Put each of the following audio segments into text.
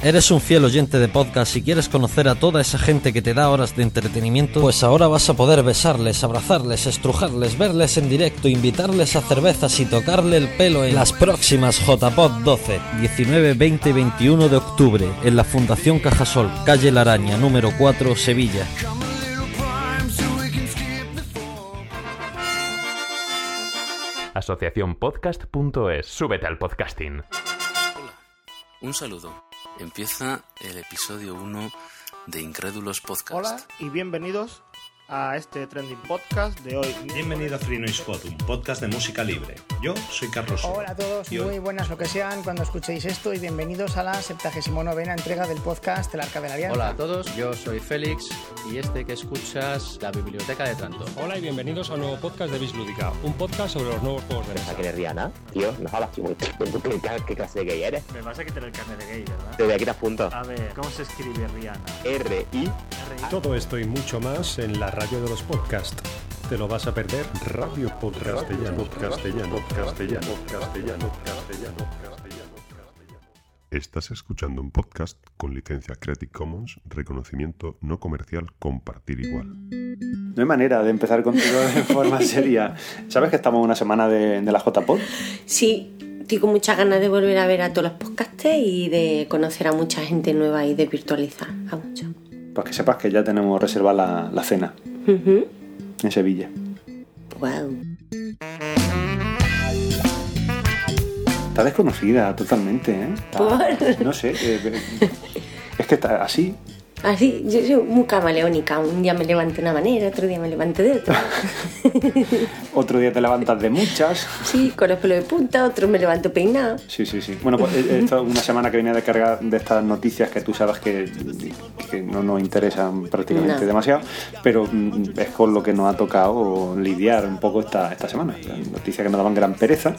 ¿Eres un fiel oyente de podcast y quieres conocer a toda esa gente que te da horas de entretenimiento? Pues ahora vas a poder besarles, abrazarles, estrujarles, verles en directo, invitarles a cervezas y tocarle el pelo en las próximas JPod 12, 19, 20 y 21 de octubre en la Fundación Cajasol, calle La Araña, número 4, Sevilla. Asociaciónpodcast.es. Súbete al podcasting. Hola, un saludo. Empieza el episodio 1 de Incrédulos Podcast. Hola y bienvenidos a este trending podcast de hoy. Bienvenido a Free Noise Pod, un podcast de música libre. Yo soy Carlos. Hola a todos, hoy- muy buenas lo que sean cuando escuchéis esto y bienvenidos a la 79 entrega del podcast El Arca de la Alianza. Hola a todos, yo soy Félix y este que escuchas, la Biblioteca de Tranto. Hola y bienvenidos a un nuevo podcast de Bislúdica, un podcast sobre los nuevos juegos de mesa. que eres Rihanna, tío, no hablas tú. ¿Tú qué, qué, qué clase de gay eres? Me vas a quitar el carnet de gay, ¿verdad? Te voy a quitar puntos. A ver, ¿cómo se escribe Rihanna? R-I. Todo esto y mucho más en la radio de los podcasts. Te lo vas a perder. Radio Podcast Castellano, Castellano, Castellano, Castellano, Castellano, Castellano. Estás escuchando un podcast con licencia Creative Commons, reconocimiento no comercial, compartir igual. No hay manera de empezar contigo de forma seria. ¿Sabes que estamos en una semana de, de la JPod? Sí, estoy con muchas ganas de volver a ver a todos los podcasters y de conocer a mucha gente nueva y de virtualizar a mucho. Pues que sepas que ya tenemos reservada la, la cena en Sevilla. Guau. Está desconocida totalmente, ¿eh? No sé. eh, eh, es que está así. Así, yo soy muy camaleónica. Un día me levanto de una manera, otro día me levanto de otra. Otro día te levantas de muchas. Sí, con los pelos de punta, otro me levanto peinado. Sí, sí, sí. Bueno, pues eh, esto es una semana que venía de cargar de estas noticias que tú sabes que, que no nos interesan prácticamente No. demasiado, pero mm, es con lo que nos ha tocado lidiar un poco esta, esta semana. Noticias que nos daban gran pereza.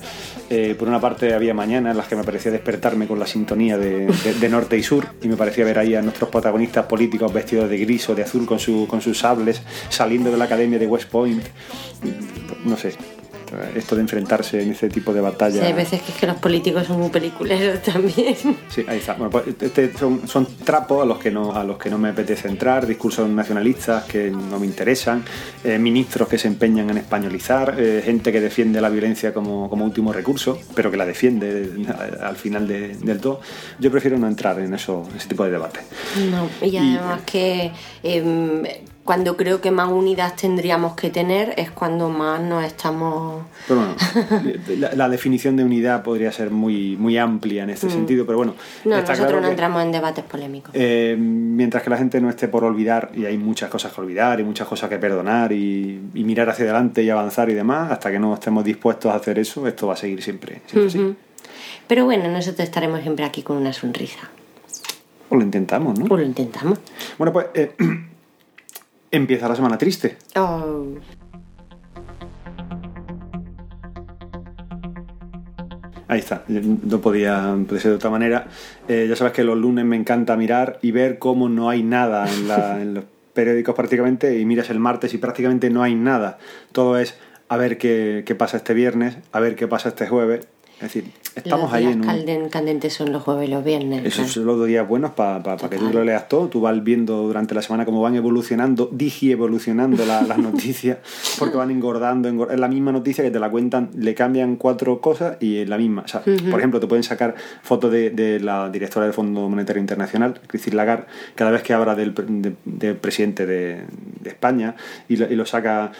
Eh, por una parte había mañanas en las que me parecía despertarme con la sintonía de, de- de norte y sur y me parecía ver ahí a nuestros protagonistas políticos vestidos de gris o de azul con, su, con sus sables saliendo de la academia de West Point. No sé. Esto de enfrentarse en ese tipo de batalla. Sí, hay veces que es que los políticos son muy peliculeros también. Sí, ahí está. Bueno, pues este son, son trapos a los que no a los que no me apetece entrar, discursos nacionalistas que no me interesan, eh, ministros que se empeñan en españolizar, eh, gente que defiende la violencia como, como último recurso, pero que la defiende eh, al final de- del todo. Yo prefiero no entrar en eso, en ese tipo de debate. No, y además que em, cuando creo que más unidas tendríamos que tener es cuando más nos estamos... Pero bueno, la, la definición de unidad podría ser muy, muy amplia en este Mm. sentido, pero bueno, No, nosotros claro no que- entramos en debates polémicos. Eh, mientras que la gente no esté por olvidar, y hay muchas cosas que olvidar y muchas cosas que perdonar y, y mirar hacia adelante y avanzar y demás, hasta que no estemos dispuestos a hacer eso, esto va a seguir siempre, siempre así. Ujú. Pero bueno, nosotros estaremos siempre aquí con una sonrisa. O lo intentamos, ¿no? O lo intentamos. Bueno, pues eh, empieza la semana triste. Oh, Ahí está, no podía, ser de otra manera. Eh, ya sabes que los lunes me encanta mirar y ver cómo no hay nada en, la- en los periódicos prácticamente y miras el martes y prácticamente no hay nada. Todo es a ver qué, qué pasa este viernes, a ver qué pasa este jueves. Es decir, estamos los ahí en un... candentes son los jueves y los viernes. Esos claro. son los dos días buenos para que tú lo leas todo. Tú vas viendo durante la semana cómo van evolucionando, digi evolucionando la- las noticias, porque van engordando, engor- Es la misma noticia que te la cuentan, le cambian cuatro cosas y es la misma. O sea, Ujú. Por ejemplo, te pueden sacar fotos de, de la directora del Fondo Monetario Internacional, Christine Lagarde, cada vez que habla del, de- del presidente de, de España y lo, y lo saca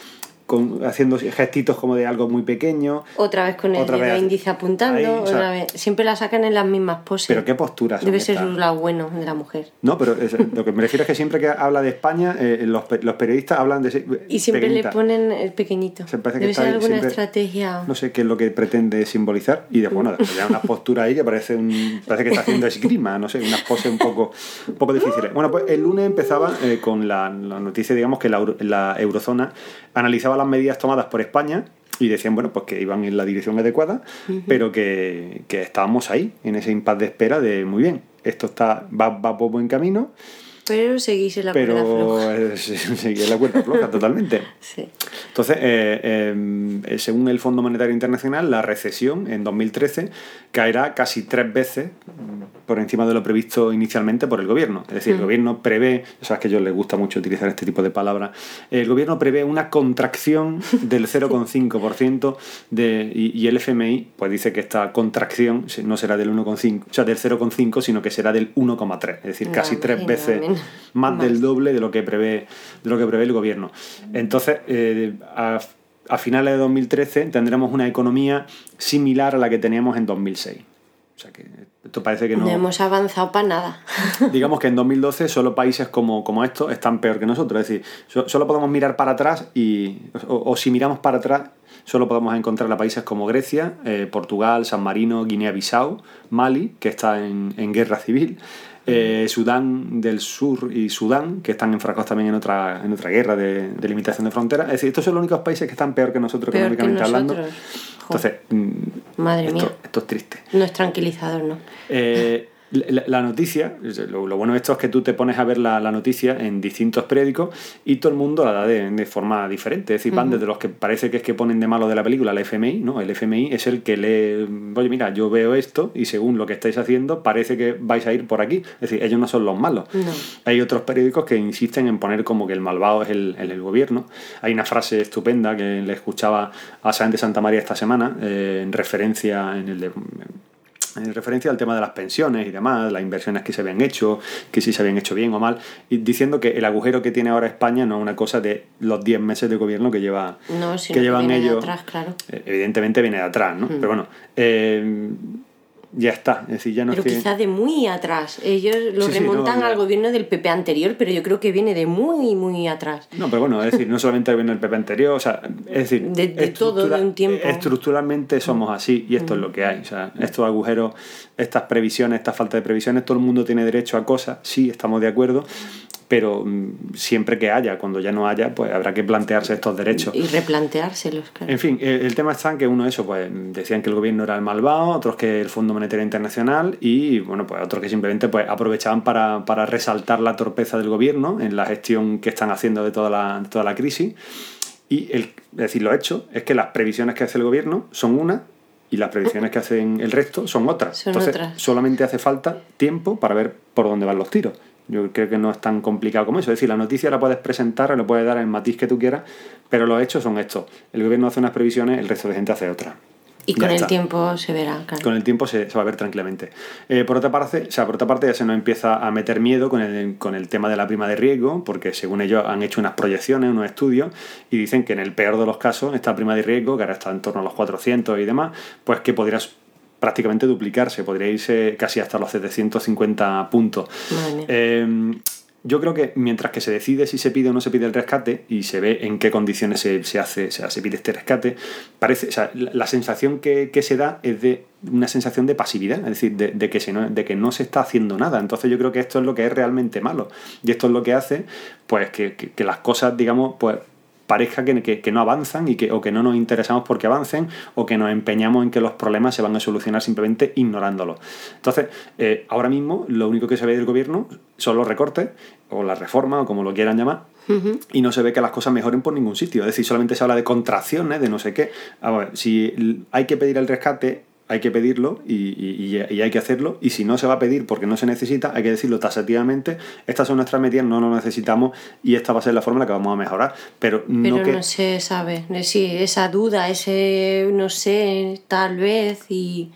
con, haciendo gestitos como de algo muy pequeño. Otra vez con el Otra dedo vez. índice apuntando, Ahí, o sea, otra vez. Siempre la sacan en las mismas poses. Pero qué posturas Debe ser un lado bueno de la mujer. No, pero es- lo que me refiero es que siempre que habla de España, eh, los, los periodistas hablan de... Y siempre pequeñita. le ponen el pequeñito. Se parece que Debe está ser ahí alguna siempre- estrategia. No sé qué es lo que pretende simbolizar. Y después, bueno, ya una postura ahí que parece un parece que está haciendo esgrima, no sé, unas poses un poco, un poco difíciles. Bueno, pues el lunes empezaba eh, con la, la noticia, digamos, que la, la eurozona analizaba las medidas tomadas por España y decían, bueno, pues que iban en la dirección adecuada, pero que, que estábamos ahí, en ese impasse de espera de, muy bien, esto está va, va por buen camino. Pero seguís en la cuerda pero floja. eh, sí, seguí en la cuerda floja totalmente. Sí. Entonces, eh, eh, según el Fondo Monetario Internacional, la recesión en 2013 caerá casi tres veces por encima de lo previsto inicialmente por el gobierno. Es decir, el Mm. gobierno prevé, o sea, es que a ellos les gusta mucho utilizar este tipo de palabras, el gobierno prevé una contracción del 0,5% de, y, y el FMI pues dice que esta contracción no será del 1,5, o sea, del 0,5, sino que será del 1,3, es decir, No, casi tres veces más, más. del doble de lo que prevé de lo que prevé el gobierno. Entonces, eh, a, a finales de 2013 tendremos una economía similar a la que teníamos en 2006. O sea que esto parece que No, no. hemos avanzado para nada. Digamos que en 2012 solo países como, como estos están peor que nosotros. Es decir, so- solo podemos mirar para atrás y. O, o si miramos para atrás, solo podemos encontrar a países como Grecia, eh, Portugal, San Marino, Guinea-Bissau, Mali, que está en, en guerra civil. Eh, Sudán del Sur y Sudán, que están enfrascados también en otra, en otra guerra de, de limitación de fronteras. Es decir, estos son los únicos países que están peor que nosotros Peor que económicamente hablando. Entonces, mm, Madre esto, mía. esto es triste. No es tranquilizador, ¿no? Eh, la, la noticia, lo, lo bueno de esto es que tú te pones a ver la, la noticia en distintos periódicos y todo el mundo la da de, de forma diferente. Es decir, van desde los que parece que es que ponen de malo de la película, el FMI, ¿no? El FMI es el que lee, oye, mira, yo veo esto y según lo que estáis haciendo parece que vais a ir por aquí. Es decir, ellos no son los malos. No. Hay otros periódicos que insisten en poner como que el malvado es el, el- el gobierno. Hay una frase estupenda que le escuchaba a Sáenz de Santa María esta semana, eh, en referencia en el de- en referencia al tema de las pensiones y demás, las inversiones que se habían hecho, que si se habían hecho bien o mal, y diciendo que el agujero que tiene ahora España no es una cosa de los 10 meses de gobierno que lleva No, que que llevan viene de ellos. atrás, claro. Eh, Evidentemente viene de atrás, ¿no? Mm. Pero bueno, eh, ya está. Es decir, ya no Pero es que... quizás de muy atrás. Ellos lo Sí, sí, remontan no, ya. al gobierno del PP anterior, pero yo creo que viene de muy, muy atrás. No, pero bueno, es decir, no solamente viene el PP anterior, o sea, es decir, De- de todo, de un tiempo. estructuralmente somos así y esto es lo que hay. O sea, estos agujeros, estas previsiones, esta falta de previsiones, todo el mundo tiene derecho a cosas, sí, estamos de acuerdo, pero mm, siempre que haya, cuando ya no haya, pues habrá que plantearse estos derechos. Y replanteárselos, claro. En fin, el, el tema está en que uno eso, pues decían que el gobierno era el malvado, otros que el Fondo Monetario Internacional y bueno, pues otros que simplemente pues aprovechaban para, para resaltar la torpeza del gobierno en la gestión que están haciendo de toda la, de toda la crisis. Y el, es decir, lo hecho es que las previsiones que hace el gobierno son una y las previsiones que hacen el resto son otras. Son Entonces, otras. solamente hace falta tiempo para ver por dónde van los tiros. Yo creo que no es tan complicado como eso. Es decir, la noticia la puedes presentar, le puedes dar el matiz que tú quieras, pero los hechos son estos. El gobierno hace unas previsiones, el resto de gente hace otras. Y Ya con el está. tiempo se verá, claro. Con el tiempo se, se va a ver tranquilamente. Eh, por, otra parte, o sea, por otra parte, ya se nos empieza a meter miedo con el, con el tema de la prima de riesgo, porque según ellos han hecho unas proyecciones, unos estudios, y dicen que en el peor de los casos, esta prima de riesgo, que ahora está en torno a los 400 y demás, pues que podría prácticamente duplicarse, podría irse casi hasta los 750 puntos. Eh, yo creo que mientras que se decide si se pide o no se pide el rescate y se ve en qué condiciones se, se hace, o sea, se pide este rescate, parece, o sea, la, la sensación que, que se da es de una sensación de pasividad, es decir, de, de que se no, de que no se está haciendo nada. Entonces yo creo que esto es lo que es realmente malo. Y esto es lo que hace pues que, que- que las cosas, digamos, pues parezca que, que- que no avanzan y que, o que no nos interesamos porque avancen o que nos empeñamos en que los problemas se van a solucionar simplemente ignorándolos. Entonces, eh, ahora mismo lo único que se ve del gobierno son los recortes o la reforma o como lo quieran llamar y no se ve que las cosas mejoren por ningún sitio. Es decir, solamente se habla de contracciones, de no sé qué. A ver, si hay que pedir el rescate, hay que pedirlo y, y- y hay que hacerlo. Y si no se va a pedir porque no se necesita, hay que decirlo tasativamente. Estas son nuestras medidas, no lo necesitamos y esta va a ser la forma en la que vamos a mejorar. Pero, Pero no que... no se sabe. Sí, esa duda, ese no sé, tal vez y.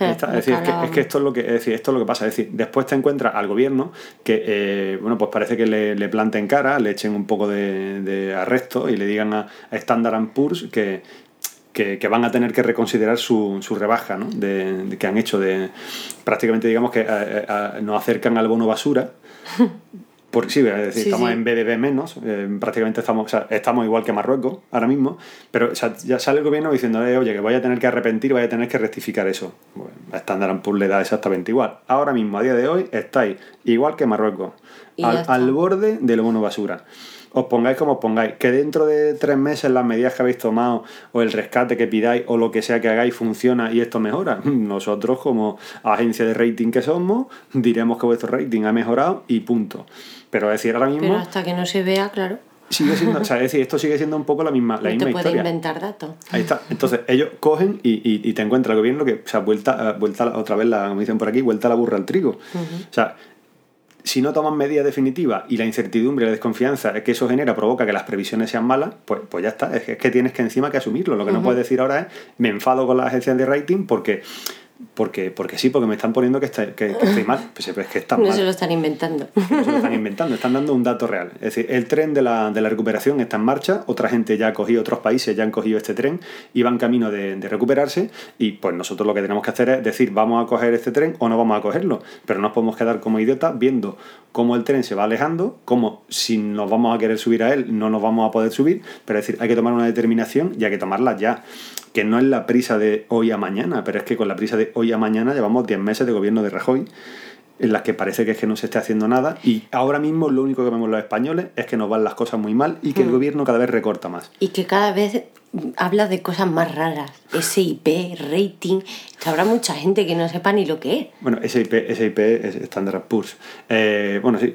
eh, es, decir, es, que, es que esto es lo que es decir, esto es lo que pasa. Es decir, después te encuentras al gobierno que, eh, bueno, pues parece que le, le planten cara, le echen un poco de, de arresto y le digan a, a Standard Poor's que, que, que van a tener que reconsiderar su, su rebaja ¿no? de, de que han hecho de prácticamente digamos que eh, eh, nos acercan al bono basura porque sí, es decir, Sí, estamos sí. en BBB menos, eh, prácticamente estamos, o sea, estamos igual que Marruecos ahora mismo, pero o sea, ya sale el gobierno diciendo, eh, oye, que voy a tener que arrepentir, voy a tener que rectificar eso. Bueno, a Standard Poor's le da exactamente igual. Ahora mismo, a día de hoy, estáis igual que Marruecos, al, al borde del bono basura. Os pongáis como os pongáis, que dentro de tres meses las medidas que habéis tomado o el rescate que pidáis o lo que sea que hagáis funciona y esto mejora. Nosotros como agencia de rating que somos diremos que vuestro rating ha mejorado y punto. Pero es decir, ahora mismo... Pero hasta que no se vea, claro. Sigue siendo, o sea, es decir, esto sigue siendo un poco la misma, la no misma te puede historia. inventar datos. Ahí está. Entonces, ellos cogen y, y, y te encuentra el gobierno que, o sea, vuelta, vuelta otra vez, la, como dicen por aquí, vuelta la burra al trigo. O sea, si no toman medidas definitivas y la incertidumbre y la desconfianza que eso genera provoca que las previsiones sean malas, pues, pues ya está. Es que, es que tienes que encima que asumirlo. Lo que no puedes decir ahora es, me enfado con las agencias de rating porque... Porque, porque sí, porque me están poniendo que, está- que, que estoy mal. Pues es que está No mal. se lo están inventando. No se lo están inventando, están dando un dato real. Es decir, el tren de la, de la recuperación está en marcha, otra gente ya ha cogido, otros países ya han cogido este tren y van camino de, de recuperarse y pues nosotros lo que tenemos que hacer es decir, vamos a coger este tren o no vamos a cogerlo, pero no nos podemos quedar como idiotas viendo cómo el tren se va alejando, cómo si nos vamos a querer subir a él no nos vamos a poder subir, pero es decir, hay que tomar una determinación y hay que tomarla ya que no es la prisa de hoy a mañana, pero es que con la prisa de hoy a mañana llevamos 10 meses de gobierno de Rajoy en las que parece que es que no se esté haciendo nada y ahora mismo lo único que vemos los españoles es que nos van las cosas muy mal y que el Mm. gobierno cada vez recorta más. Y que cada vez habla de cosas más raras. SIP, rating. Que habrá mucha gente que no sepa ni lo que es. Bueno, SIP, SIP es Standard Poor's. Eh, bueno, sí,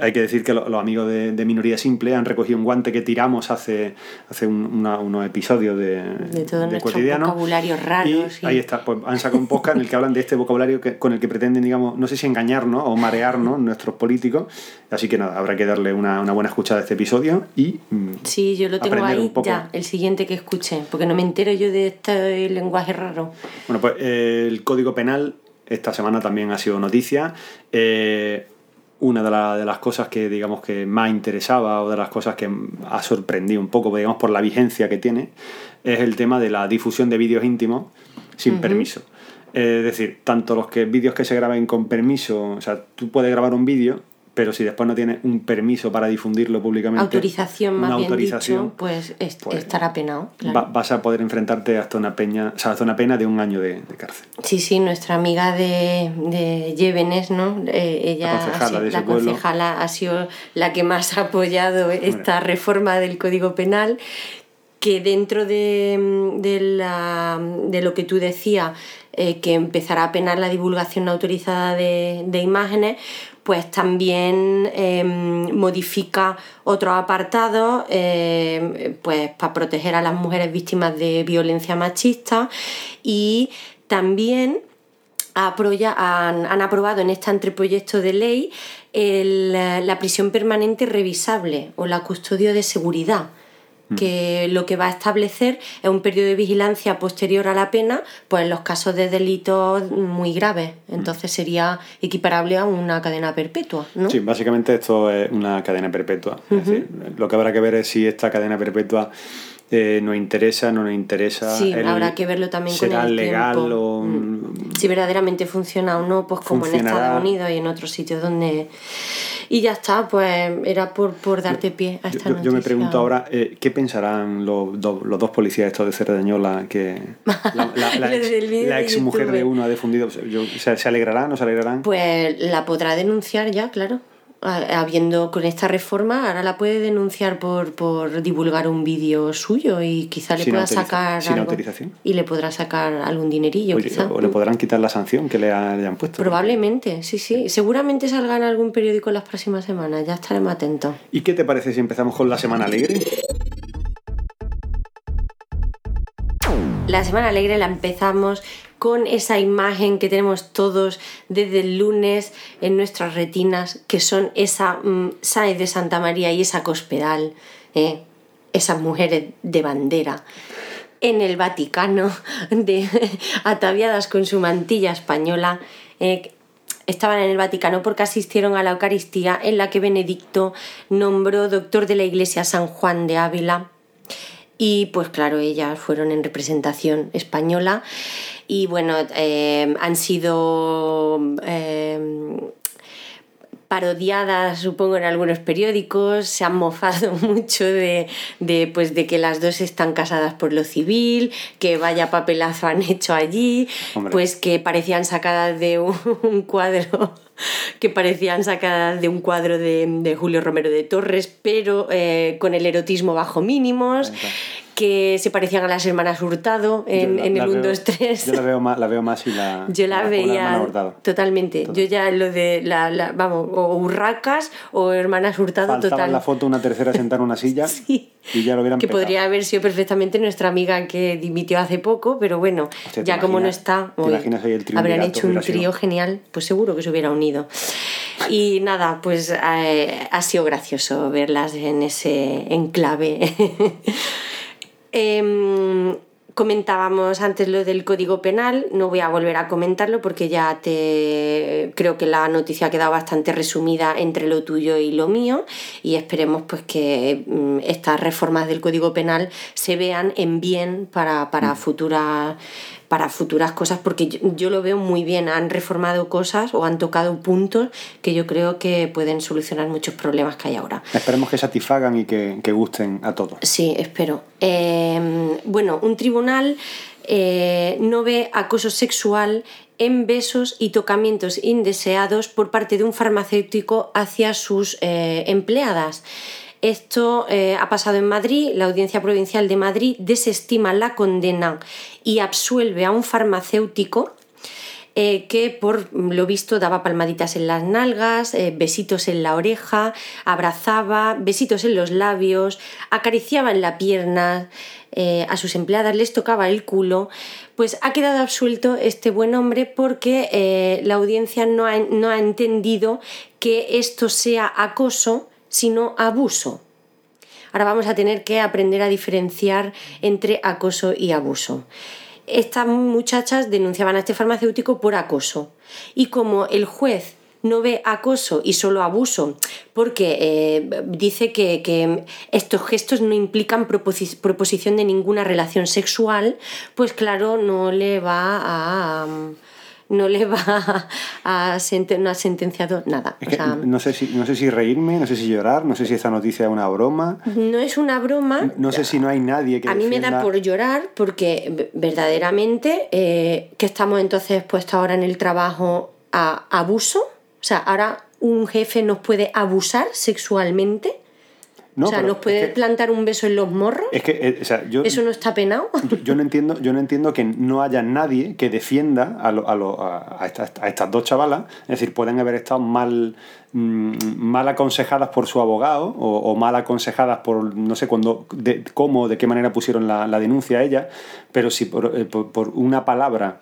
hay que decir que lo- los amigos de, de Minoría Simple han recogido un guante que tiramos hace, hace un- una- unos episodios de, De todo de nuestro cotidiano. vocabulario raro. Y sí. ahí está, pues han sacado un podcast en el que hablan de este vocabulario que, con el que pretenden, digamos, no sé si engañarnos o marearnos nuestros políticos. Así que nada, habrá que darle una, una buena escuchada a este episodio y mm, Sí, yo lo tengo ahí un poco. ya, el siguiente que escuche, porque no me entero yo de este lenguaje raro. Bueno, pues eh, el Código Penal esta semana también ha sido noticia. Eh, una de, la- de las cosas que digamos que más interesaba o de las cosas que ha sorprendido un poco, digamos, por la vigencia que tiene, es el tema de la difusión de vídeos íntimos sin permiso. Es decir, tanto los que vídeos que se graben con permiso, o sea, tú puedes grabar un vídeo, pero si después no tienes un permiso para difundirlo públicamente, Autorización, más una bien autorización, dicho, pues, est- pues, estará penado. claro. va- vas a poder enfrentarte hasta una peña, o sea, hasta una pena de un año de, de cárcel. Sí, sí, nuestra amiga de, de Llévenes, ¿no? Eh, ella La concejala ha sido- de ese la pueblo. concejala ha sido la que más ha apoyado esta reforma del Código Penal que dentro de, de la- de lo que tú decías, eh, que empezará a penar la divulgación no autorizada de, de imágenes, pues también eh, modifica otros apartados eh, pues, para proteger a las mujeres víctimas de violencia machista y también han, han aprobado en este anteproyecto de ley el, la prisión permanente revisable o la custodia de seguridad que lo que va a establecer es un periodo de vigilancia posterior a la pena, pues en los casos de delitos muy graves. Entonces sería equiparable a una cadena perpetua, ¿no? Sí, básicamente esto es una cadena perpetua. Es decir, lo que habrá que ver es si esta cadena perpetua eh, nos interesa, no nos interesa. Sí, el- habrá que verlo también con será el legal tiempo. o Mm. Si verdaderamente funciona o no, pues como en. Estados Unidos y en otros sitios donde... Y ya está, pues era por, por darte pie a Yo, esta yo- yo me pregunto ahora, eh, ¿qué pensarán los, do- los dos policías estos de Cerdañola que la, la- ex, la ex mujer de uno ha difundido? Yo- ¿se, ¿Se alegrarán o se alegrarán? Pues la podrá denunciar ya, claro. Habiendo con esta reforma, ahora la puede denunciar por, por divulgar un vídeo suyo y quizá le Sin pueda sacar sin algo. autorización. Y le podrá sacar algún dinerillo, quizá. o le podrán quitar la sanción que le, ha- le han puesto. Probablemente, sí, sí. Seguramente salga en algún periódico en las próximas semanas, ya estaremos atentos. ¿Y qué te parece si empezamos con la semana alegre? La semana alegre la empezamos con esa imagen que tenemos todos desde el lunes en nuestras retinas, que son esa mm, Sáenz de Santa María y esa Cospedal, ¿eh? esas mujeres de bandera en el Vaticano, de, ataviadas con su mantilla española. eh, estaban en el Vaticano porque asistieron a la Eucaristía en la que Benedicto nombró doctor de la Iglesia San Juan de Ávila. Y pues claro, ellas fueron en representación española y bueno, eh, han sido eh, parodiadas, supongo, en algunos periódicos, se han mofado mucho de, de, pues, de que las dos están casadas por lo civil, que vaya papelazo han hecho allí, Hombre. pues que parecían sacadas de un, un cuadro que parecían sacadas de un cuadro de, de Julio Romero de Torres, pero eh, con el erotismo bajo mínimos que se parecían a las hermanas Hurtado en, la- en el 1, veo- 2, 3. Yo la veo más, la veo más y la. Yo la veía Hurtado. totalmente. Yo ya lo de, la, la- vamos, o Urracas o Hermanas Hurtado Faltaba total. en la foto una tercera sentada en una silla y ya lo hubieran que petado. podría haber sido perfectamente nuestra amiga que dimitió hace poco, pero bueno, Hostia, ¿te ya como no está, te hoy imaginas ahí el triunvirato? habrán hecho un trío genial, pues seguro que se hubiera unido. Y nada, pues eh, ha sido gracioso verlas en ese enclave. Em, comentábamos antes lo del código penal, no voy a volver a comentarlo porque ya te creo que la noticia ha quedado bastante resumida entre lo tuyo y lo mío y esperemos pues que mm, estas reformas del código penal se vean en bien para, para futuras para futuras cosas porque yo, yo lo veo muy bien han reformado cosas o han tocado puntos que yo creo que pueden solucionar muchos problemas que hay ahora Esperemos que satisfagan y que, que gusten a todos. Sí, espero. Eh, bueno, un tribunal eh, no ve acoso sexual en besos y tocamientos indeseados por parte de un farmacéutico hacia sus eh, empleadas. Esto eh, ha pasado en Madrid. La Audiencia Provincial de Madrid desestima la condena y absuelve a un farmacéutico eh, que por lo visto daba palmaditas en las nalgas, eh, besitos en la oreja, abrazaba, besitos en los labios, acariciaba en la pierna a sus empleadas, les tocaba el culo, pues ha quedado absuelto este buen hombre porque la audiencia no ha, no ha entendido que esto sea acoso, sino abuso. Ahora vamos a tener que aprender a diferenciar entre acoso y abuso estas muchachas denunciaban a este farmacéutico por acoso. Y como el juez no ve acoso y solo abuso, porque eh, dice que, que estos gestos no implican proposi- proposición de ninguna relación sexual, pues claro, no le va a... No le va a, senten- no ha sentenciado nada. Es O que sea, no, sé si, no sé si reírme, no sé si llorar, no sé si esta noticia es una broma, no es una broma. no sé si no hay nadie que A mí me da por llorar porque verdaderamente eh, que estamos entonces expuestos ahora en el trabajo a abuso. O sea, ahora un jefe nos puede abusar sexualmente. No, o sea, nos puede es que- plantar un beso en los morros. Es que, eh, o sea, yo, Eso no está penado. yo, yo no entiendo, yo no entiendo que no haya nadie que defienda a, lo- a, lo- a, a estas, a estas dos chavalas. Es decir, pueden haber estado mal, mm, mal aconsejadas por su abogado o, o mal aconsejadas por no sé cuándo, de, cómo, de qué manera pusieron la, la denuncia a ella, pero si por, eh, por- por una palabra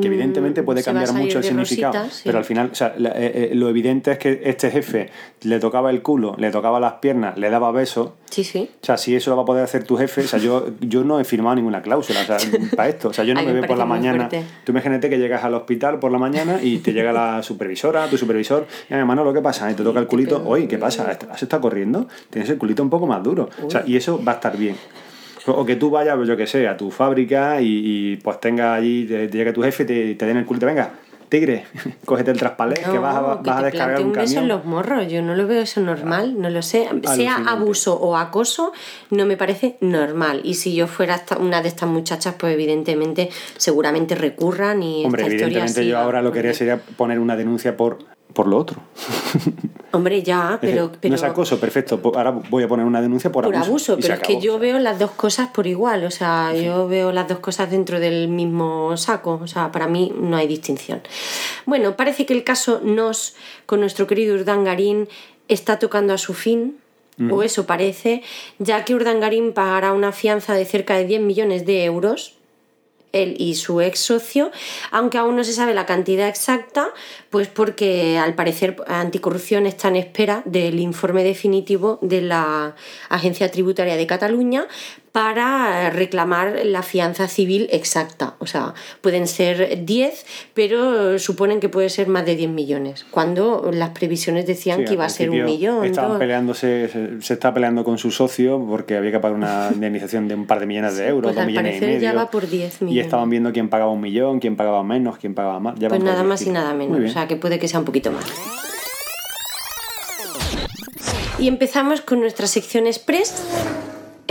que evidentemente Mm, puede cambiar mucho el significado, rositas, sí. pero al final, o sea, eh, eh, lo evidente es que este jefe le tocaba el culo, le tocaba las piernas, le daba besos, Sí, sí. o sea, si eso lo va a poder hacer tu jefe, o sea, yo, yo no he firmado ninguna cláusula o sea, para esto. O sea, yo no A mí me me veo por la mañana. fuerte. Tú imagínate que llegas al hospital por la mañana y te llega la supervisora, tu supervisor, y hermano, lo que pasa? Y te toca el culito, oye, ¿qué pasa? ¿Has estado corriendo? Tienes el culito un poco más duro. O sea, y eso va a estar bien. O que tú vayas, pues, yo que sé, a tu fábrica y, y, pues tenga allí, te, te llegue tu jefe y te, te den el culito, venga, tigre, cógete el traspalé, que vas a, vas te descargar un un beso en los morros. Yo no lo veo eso normal, no lo sé. Sea abuso o acoso, no me parece normal. Y si yo fuera una de estas muchachas, pues evidentemente seguramente recurran y Hombre, esta historia evidentemente yo ahora lo que haría sería poner una denuncia por, por lo otro. Hombre, ya, pero, pero no es acoso, perfecto. Ahora voy a poner una denuncia por, por abuso, se pero es que yo veo las dos cosas por igual, o sea, yo veo las dos cosas dentro del mismo saco, o sea, para mí no hay distinción. Bueno, parece que el caso Nos con nuestro querido Urdangarín está tocando a su fin, o eso parece, ya que Urdangarín pagará una fianza de cerca de 10 millones de euros él y su ex socio, aunque aún no se sabe la cantidad exacta, pues porque al parecer Anticorrupción está en espera del informe definitivo de la Agencia Tributaria de Cataluña para reclamar la fianza civil exacta. O sea, pueden ser 10, pero suponen que puede ser más de 10 millones, cuando las previsiones decían Sí, que iba a ser un millón. Estaban dos. peleándose, se, se está peleando con su socio porque había que pagar una indemnización de un par de millones de euros, Pues dos al millones y medio. ya va por 10 y millones. estaban viendo quién pagaba un millón, quién pagaba menos, quién pagaba más. Ya Pues nada más y nada menos, o sea que puede que sea un poquito más. Y empezamos con nuestra sección express.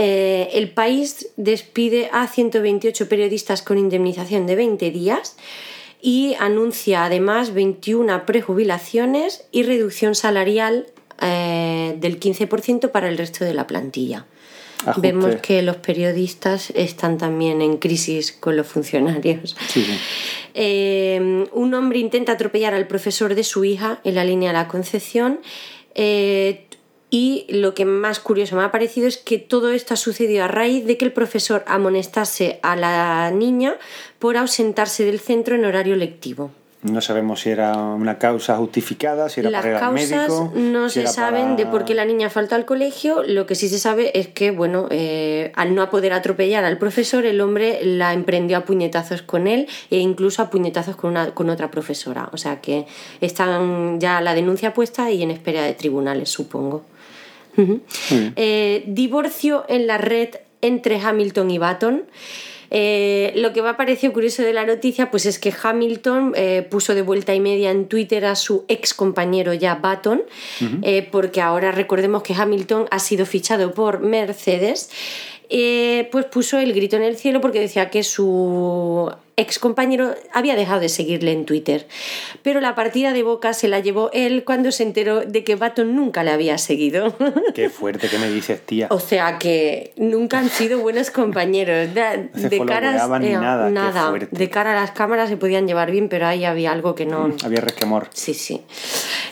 Eh, el país despide a 128 periodistas con indemnización de 20 días y anuncia además 21 prejubilaciones y reducción salarial eh, del 15% para el resto de la plantilla. Ajuste. Vemos que los periodistas están también en crisis con los funcionarios. Sí, sí. Eh, un hombre intenta atropellar al profesor de su hija en la línea de la Concepción. eh, y lo que más curioso me ha parecido es que todo esto ha sucedido a raíz de que el profesor amonestase a la niña por ausentarse del centro en horario lectivo. No sabemos si era una causa justificada, si era Las para ir al causas médico. no si se saben para- de por qué la niña falta al colegio. Lo que sí se sabe es que, bueno, eh, al no poder atropellar al profesor, el hombre la emprendió a puñetazos con él e incluso a puñetazos con, una, con otra profesora. O sea que están ya la denuncia puesta y en espera de tribunales, supongo. Eh, divorcio en la red entre Hamilton y Baton. Eh, lo que me ha parecido curioso de la noticia pues es que Hamilton eh, puso de vuelta y media en Twitter a su ex compañero ya Baton, eh, porque ahora recordemos que Hamilton ha sido fichado por Mercedes. pues puso el grito en el cielo porque decía que su ex compañero había dejado de seguirle en Twitter. Pero la partida de boca se la llevó él cuando se enteró de que Baton nunca le había seguido. Qué fuerte que me dices, tía. O sea que nunca han sido buenos compañeros. De, se de caras, ni nada. De cara a las cámaras se podían llevar bien, pero ahí había algo que no. Había resquemor. Sí, sí.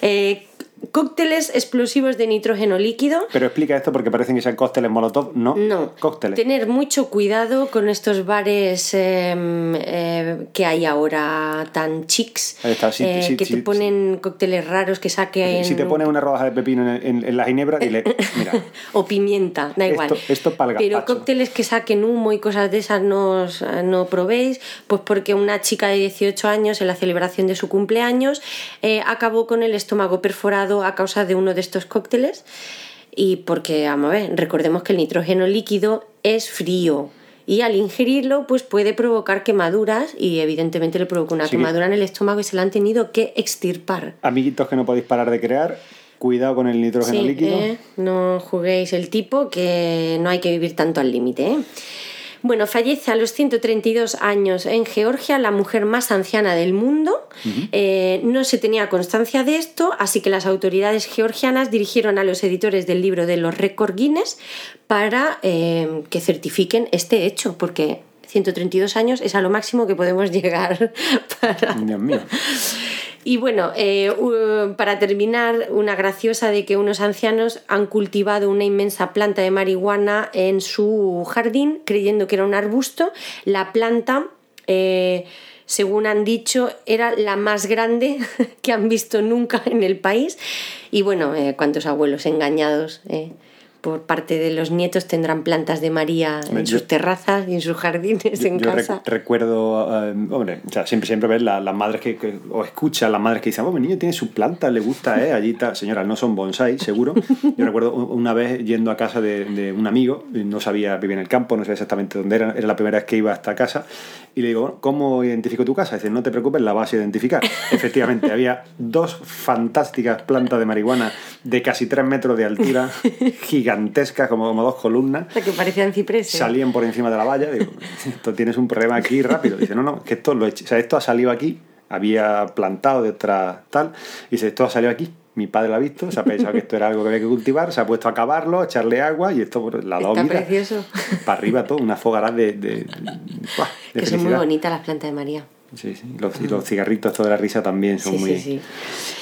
Eh, cócteles explosivos de nitrógeno líquido. Pero explica esto porque parecen que sean cócteles molotov. No, No. cócteles. Tener mucho cuidado con estos bares eh, eh, que hay ahora tan chics, Ahí está, sí, eh, sí, que sí, te ponen cócteles raros que saquen Si te pones una rodaja de pepino en, en- en la ginebra, dile, mira, o pimienta, da igual. esto, esto para el Pero cócteles que saquen humo y cosas de esas no, no probéis, pues porque una chica de 18 años en la celebración de su cumpleaños eh, acabó con el estómago perforado a causa de uno de estos cócteles y porque, vamos a ver, recordemos que el nitrógeno líquido es frío y al ingerirlo pues puede provocar quemaduras y evidentemente le provoca una quemadura en el estómago y se la han tenido que extirpar. amiguitos que no podéis parar de crear, cuidado con el nitrógeno Sí, líquido. ¿eh? No juguéis el tipo que no hay que vivir tanto al límite. ¿eh? Bueno, fallece a los 132 años en Georgia la mujer más anciana del mundo. Eh, no se tenía constancia de esto, así que las autoridades georgianas dirigieron a los editores del libro de los récord Guinness para eh, que certifiquen este hecho, porque 132 años es a lo máximo que podemos llegar para, Dios mío. Y bueno, eh, para terminar, una graciosa de que unos ancianos han cultivado una inmensa planta de marihuana en su jardín, creyendo que era un arbusto. La planta, eh, según han dicho, era la más grande que han visto nunca en el país. Y bueno, eh, cuántos abuelos engañados. eh, por parte de los nietos tendrán plantas de María en Yo- sus terrazas y en sus jardines en Yo rec- casa. recuerdo, eh, hombre, o sea, siempre, siempre ves la- las madres que, que- o escuchas las madres que dicen, oh, mi niño tiene sus plantas, le gusta, ¿eh? Allí está. Señora, no son bonsai, seguro. Yo recuerdo una vez yendo a casa de, de un amigo, no sabía, vivía en el campo, no sabía exactamente dónde era, era la primera vez que iba a esta casa, y le digo, "Bueno, ¿cómo identifico tu casa? Dice, no te preocupes, la vas a identificar. Efectivamente, había dos fantásticas plantas de marihuana de casi tres metros de altura, gigantescas, como, como dos columnas. O sea, que parecían cipreses. Salían por encima de la valla. Digo, esto tienes un problema aquí rápido. Dice, no, no, que esto lo he hecho. O sea, esto ha salido aquí, había plantado de otra tal. Dice, esto ha salido aquí. Mi padre lo ha visto, se ha pensado que esto era algo que había que cultivar, se ha puesto a acabarlo, a echarle agua y esto la Está dado vida. precioso. Para arriba todo, una fogará de, de, Que son muy bonitas las plantas de María. Sí, sí. Los, y los cigarritos, todo de la risa también son Sí, muy. sí,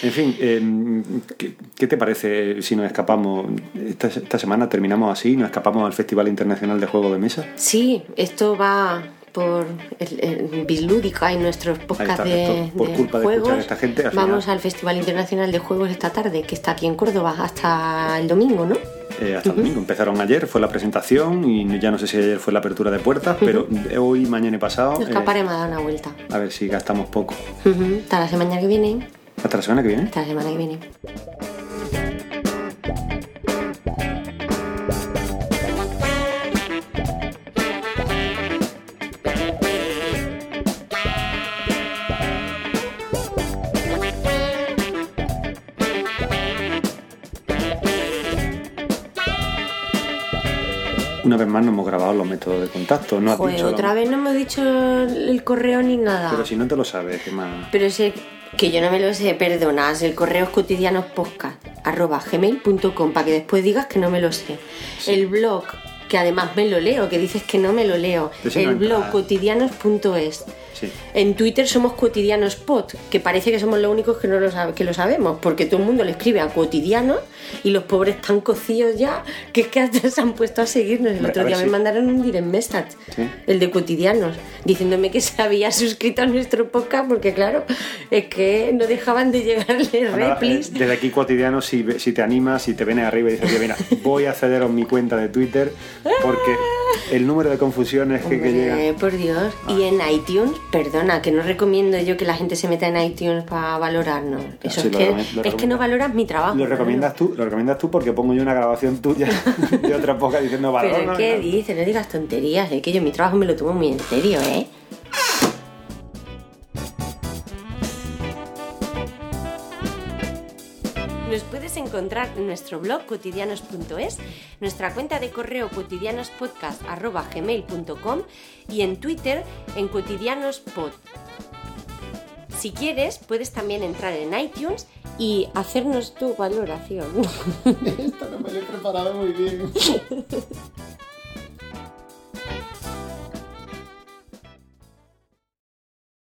sí. En fin, eh, ¿qué, qué te parece si nos escapamos? Esta, esta semana terminamos así, nos escapamos al Festival Internacional de Juegos de Mesa. Sí, esto va por el, el Bislúdica y nuestros podcasts de, por de culpa de juegos. a esta gente, al Vamos final- al Festival Internacional de Juegos esta tarde, que está aquí en Córdoba, hasta el domingo, ¿no? Eh, hasta el domingo. Empezaron ayer, fue la presentación y ya no sé si ayer fue la apertura de puertas, pero hoy, mañana y pasado, Nos eh, escaparemos a dar una vuelta. a ver si gastamos poco. Hasta la semana que viene. Hasta la semana que viene. Hasta la semana que viene. Una vez más no hemos grabado los métodos de contacto. No has Joder, dicho otra lo- vez no hemos dicho el correo ni nada. Pero si no te lo sabes, ¿qué más? Pero el- que yo no me lo sé, perdonas, el correo es cotidianospodcast arroba gmail.com para que después digas que no me lo sé. El blog, que además me lo leo, que dices que no me lo leo. El blog cotidianos.es. Sí. En Twitter somos cotidianospot, que parece que somos los únicos que no lo, que lo sabemos, porque todo el mundo le escribe a cotidianos y los pobres están cocidos ya, que es que hasta se han puesto a seguirnos. El Hombre, otro día me mandaron un direct message, Sí. el de cotidianos, diciéndome que se había suscrito a nuestro podcast, porque claro, es que no dejaban de llegarle replis. eh, desde aquí cotidiano, si, si te animas, si te vienes arriba y dices, "Oye, mira, voy a acceder a mi cuenta de Twitter porque el número de confusiones que, que llega. Hombre, por Dios. Y en iTunes, que no recomiendo yo que la gente se meta en iTunes para valorarnos. Eso Sí, es, que, es que no valoras mi trabajo. Lo recomiendas tú, lo recomiendas tú porque pongo yo una grabación tuya de otra poca diciendo valor. Pero ¿qué dices? No digas tonterías, es que yo mi trabajo me lo tomo muy en serio, ¿eh? Encontrar en nuestro blog cotidianos.es, nuestra cuenta de correo cotidianospodcast.gmail.com y en Twitter en cotidianospod. Si quieres, puedes también entrar en iTunes y hacernos tu valoración. Esto no me lo he preparado muy bien.